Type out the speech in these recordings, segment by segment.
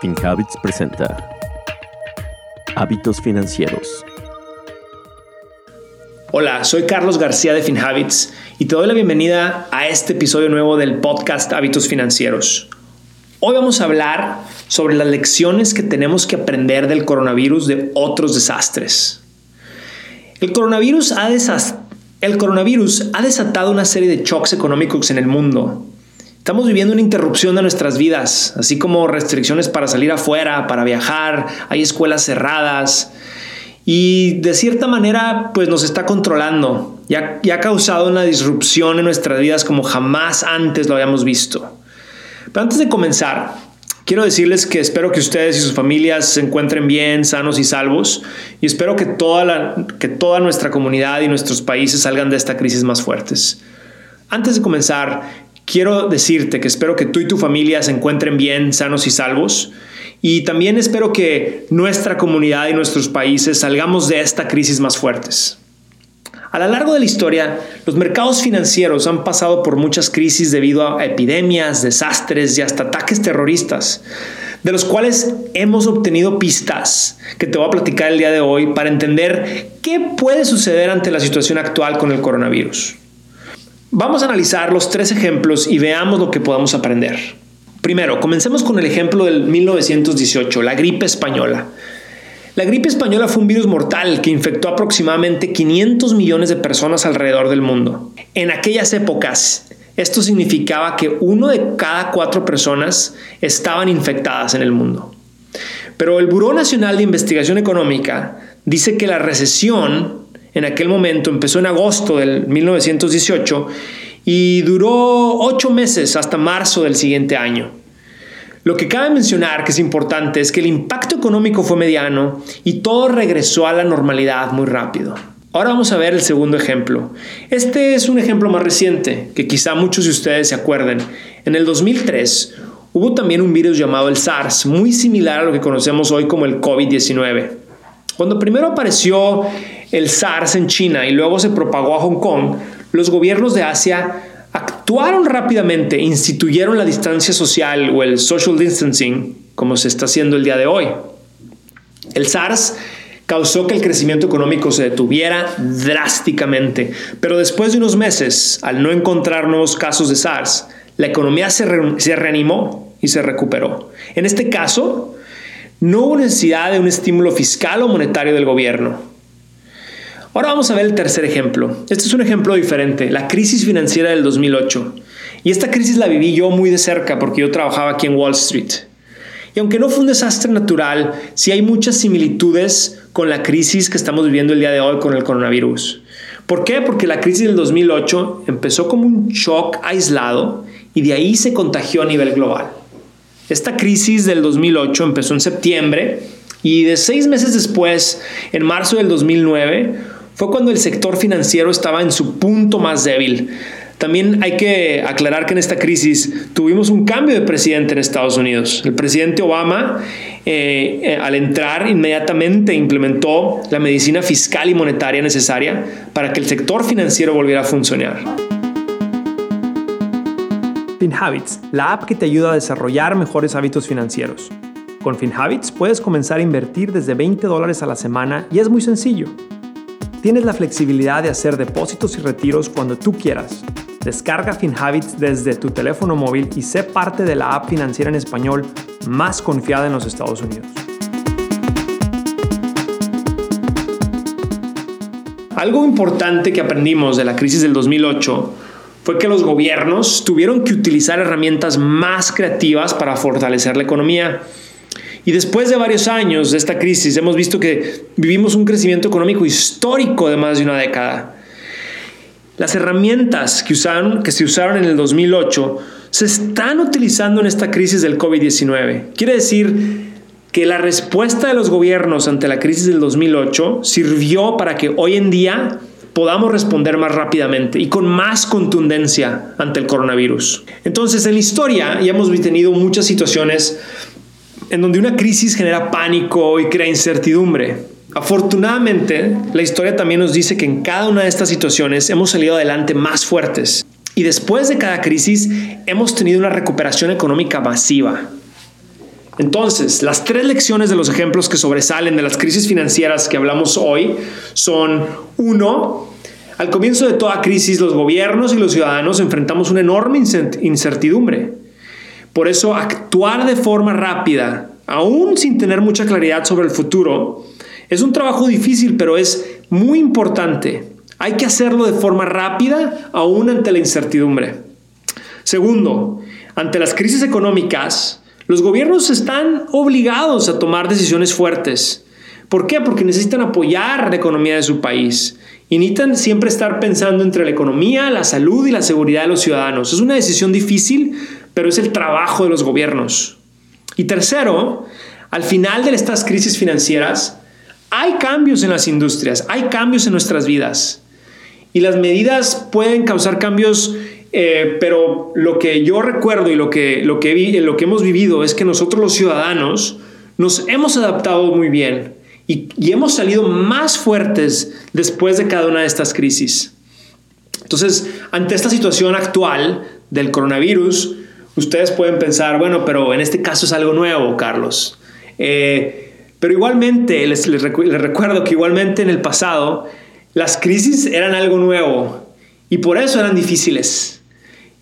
FinHabits presenta Hábitos Financieros. Hola, soy Carlos García de FinHabits y te doy la bienvenida a este episodio nuevo del podcast Hábitos Financieros. Hoy vamos a hablar sobre las lecciones que tenemos que aprender del coronavirus de otros desastres. El coronavirus ha, desatado una serie de shocks económicos en el mundo Estamos viviendo una interrupción de nuestras vidas, así como restricciones para salir afuera, para viajar, hay escuelas cerradas y de cierta manera pues nos está controlando y ha, causado una disrupción en nuestras vidas como jamás antes lo habíamos visto. Pero antes de comenzar, quiero decirles que espero que ustedes y sus familias se encuentren bien, sanos y salvos y espero que toda, que toda nuestra comunidad y nuestros países salgan de esta crisis más fuertes. Antes de comenzar, quiero decirte que espero que tú y tu familia se encuentren bien, sanos y salvos. Y también espero que nuestra comunidad y nuestros países salgamos de esta crisis más fuertes. A lo largo de la historia, los mercados financieros han pasado por muchas crisis debido a epidemias, desastres y hasta ataques terroristas, de los cuales hemos obtenido pistas que te voy a platicar el día de hoy para entender qué puede suceder ante la situación actual con el coronavirus. Vamos a analizar los tres ejemplos y veamos lo que podamos aprender. Primero, comencemos con el ejemplo del 1918, la gripe española. La gripe española fue un virus mortal que infectó aproximadamente 500 millones de personas alrededor del mundo. En aquellas épocas, esto significaba que uno de cada cuatro personas estaban infectadas en el mundo. Pero el Buró Nacional de Investigación Económica dice que la recesión en aquel momento, empezó en agosto del 1918 y duró ocho meses hasta marzo del siguiente año. Lo que cabe mencionar que es importante es que el impacto económico fue mediano y todo regresó a la normalidad muy rápido. Ahora vamos a ver el segundo ejemplo. Este es un ejemplo más reciente, que quizá muchos de ustedes se acuerden. En el 2003 hubo también un virus llamado el SARS, muy similar a lo que conocemos hoy como el COVID-19. Cuando primero apareció el SARS en China y luego se propagó a Hong Kong, los gobiernos de Asia actuaron rápidamente, instituyeron la distancia social o el social distancing, como se está haciendo el día de hoy. El SARS causó que el crecimiento económico se detuviera drásticamente, pero después de unos meses, al no encontrar nuevos casos de SARS, la economía se, se reanimó y se recuperó. En este caso, no hubo necesidad de un estímulo fiscal o monetario del gobierno. Ahora vamos a ver el tercer ejemplo. Este es un ejemplo diferente, la crisis financiera del 2008. Y esta crisis la viví yo muy de cerca porque yo trabajaba aquí en Wall Street. Y aunque no fue un desastre natural, sí hay muchas similitudes con la crisis que estamos viviendo el día de hoy con el coronavirus. ¿Por qué? Porque la crisis del 2008 empezó como un shock aislado y de ahí se contagió a nivel global. Esta crisis del 2008 empezó en septiembre y de seis meses después, en marzo del 2009, fue cuando el sector financiero estaba en su punto más débil. También hay que aclarar que en esta crisis tuvimos un cambio de presidente en Estados Unidos. El presidente Obama, eh, eh, al entrar, inmediatamente implementó la medicina fiscal y monetaria necesaria para que el sector financiero volviera a funcionar. FinHabits, la app que te ayuda a desarrollar mejores hábitos financieros. Con FinHabits puedes comenzar a invertir desde 20 dólares a la semana y es muy sencillo. Tienes la flexibilidad de hacer depósitos y retiros cuando tú quieras. Descarga FinHabits desde tu teléfono móvil y sé parte de la app financiera en español más confiada en los Estados Unidos. Algo importante que aprendimos de la crisis del 2008 fue que los gobiernos tuvieron que utilizar herramientas más creativas para fortalecer la economía. Y después de varios años de esta crisis, hemos visto que vivimos un crecimiento económico histórico de más de una década. Las herramientas que, usaron, que se usaron en el 2008 se están utilizando en esta crisis del COVID-19. Quiere decir que la respuesta de los gobiernos ante la crisis del 2008 sirvió para que hoy en día podamos responder más rápidamente y con más contundencia ante el coronavirus. Entonces, en la historia ya hemos tenido muchas situaciones en donde una crisis genera pánico y crea incertidumbre. Afortunadamente, la historia también nos dice que en cada una de estas situaciones hemos salido adelante más fuertes y después de cada crisis hemos tenido una recuperación económica masiva. Entonces, las tres lecciones de los ejemplos que sobresalen de las crisis financieras que hablamos hoy son, uno, al comienzo de toda crisis los gobiernos y los ciudadanos enfrentamos una enorme incertidumbre. Por eso, actuar de forma rápida, aún sin tener mucha claridad sobre el futuro, es un trabajo difícil, pero es muy importante. Hay que hacerlo de forma rápida, aún ante la incertidumbre. Segundo, ante las crisis económicas, los gobiernos están obligados a tomar decisiones fuertes. ¿Por qué? Porque necesitan apoyar la economía de su país y necesitan siempre estar pensando entre la economía, la salud y la seguridad de los ciudadanos. Es una decisión difícil, pero es el trabajo de los gobiernos. Y tercero, al final de estas crisis financieras, hay cambios en las industrias, hay cambios en nuestras vidas. Y las medidas pueden causar cambios eh, pero lo que yo recuerdo y lo que, lo, que lo que hemos vivido es que nosotros los ciudadanos nos hemos adaptado muy bien y, y hemos salido más fuertes después de cada una de estas crisis. Entonces, ante esta situación actual del coronavirus, ustedes pueden pensar, bueno, pero en este caso es algo nuevo, Carlos. Eh, pero igualmente, les, les, recuerdo que igualmente en el pasado, las crisis eran algo nuevo y por eso eran difíciles.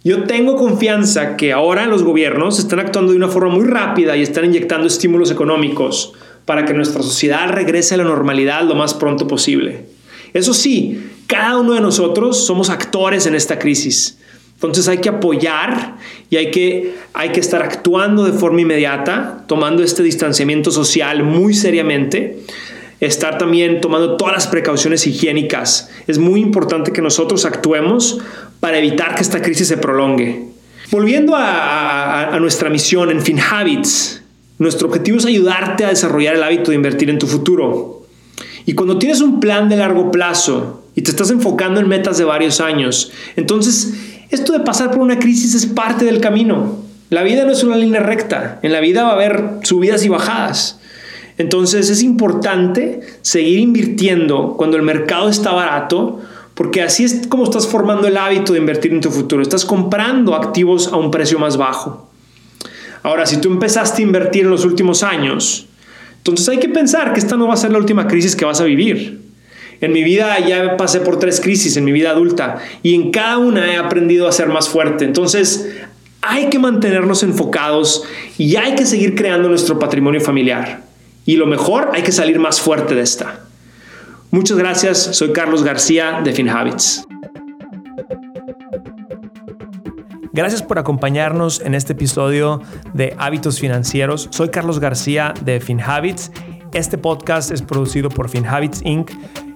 Yo tengo confianza que ahora los gobiernos están actuando de una forma muy rápida y están inyectando estímulos económicos para que nuestra sociedad regrese a la normalidad lo más pronto posible. Eso sí, cada uno de nosotros somos actores en esta crisis. Entonces hay que apoyar y hay que, hay que estar actuando de forma inmediata, tomando este distanciamiento social muy seriamente estar también tomando todas las precauciones higiénicas. Es muy importante que nosotros actuemos para evitar que esta crisis se prolongue. Volviendo a, nuestra misión en FinHabits, nuestro objetivo es ayudarte a desarrollar el hábito de invertir en tu futuro. Y cuando tienes un plan de largo plazo y te estás enfocando en metas de varios años, entonces esto de pasar por una crisis es parte del camino. La vida no es una línea recta, en la vida va a haber subidas y bajadas. Entonces es importante seguir invirtiendo cuando el mercado está barato, porque así es como estás formando el hábito de invertir en tu futuro. Estás comprando activos a un precio más bajo. Ahora, si tú empezaste a invertir en los últimos años, entonces hay que pensar que esta no va a ser la última crisis que vas a vivir. En mi vida ya pasé por tres crisis en mi vida adulta y en cada una he aprendido a ser más fuerte. Entonces hay que mantenernos enfocados y hay que seguir creando nuestro patrimonio familiar. Y lo mejor, hay que salir más fuerte de esta. Muchas gracias, soy Carlos García de FinHabits. Gracias por acompañarnos en este episodio de Hábitos Financieros. Soy Carlos García de FinHabits. Este podcast es producido por FinHabits Inc.,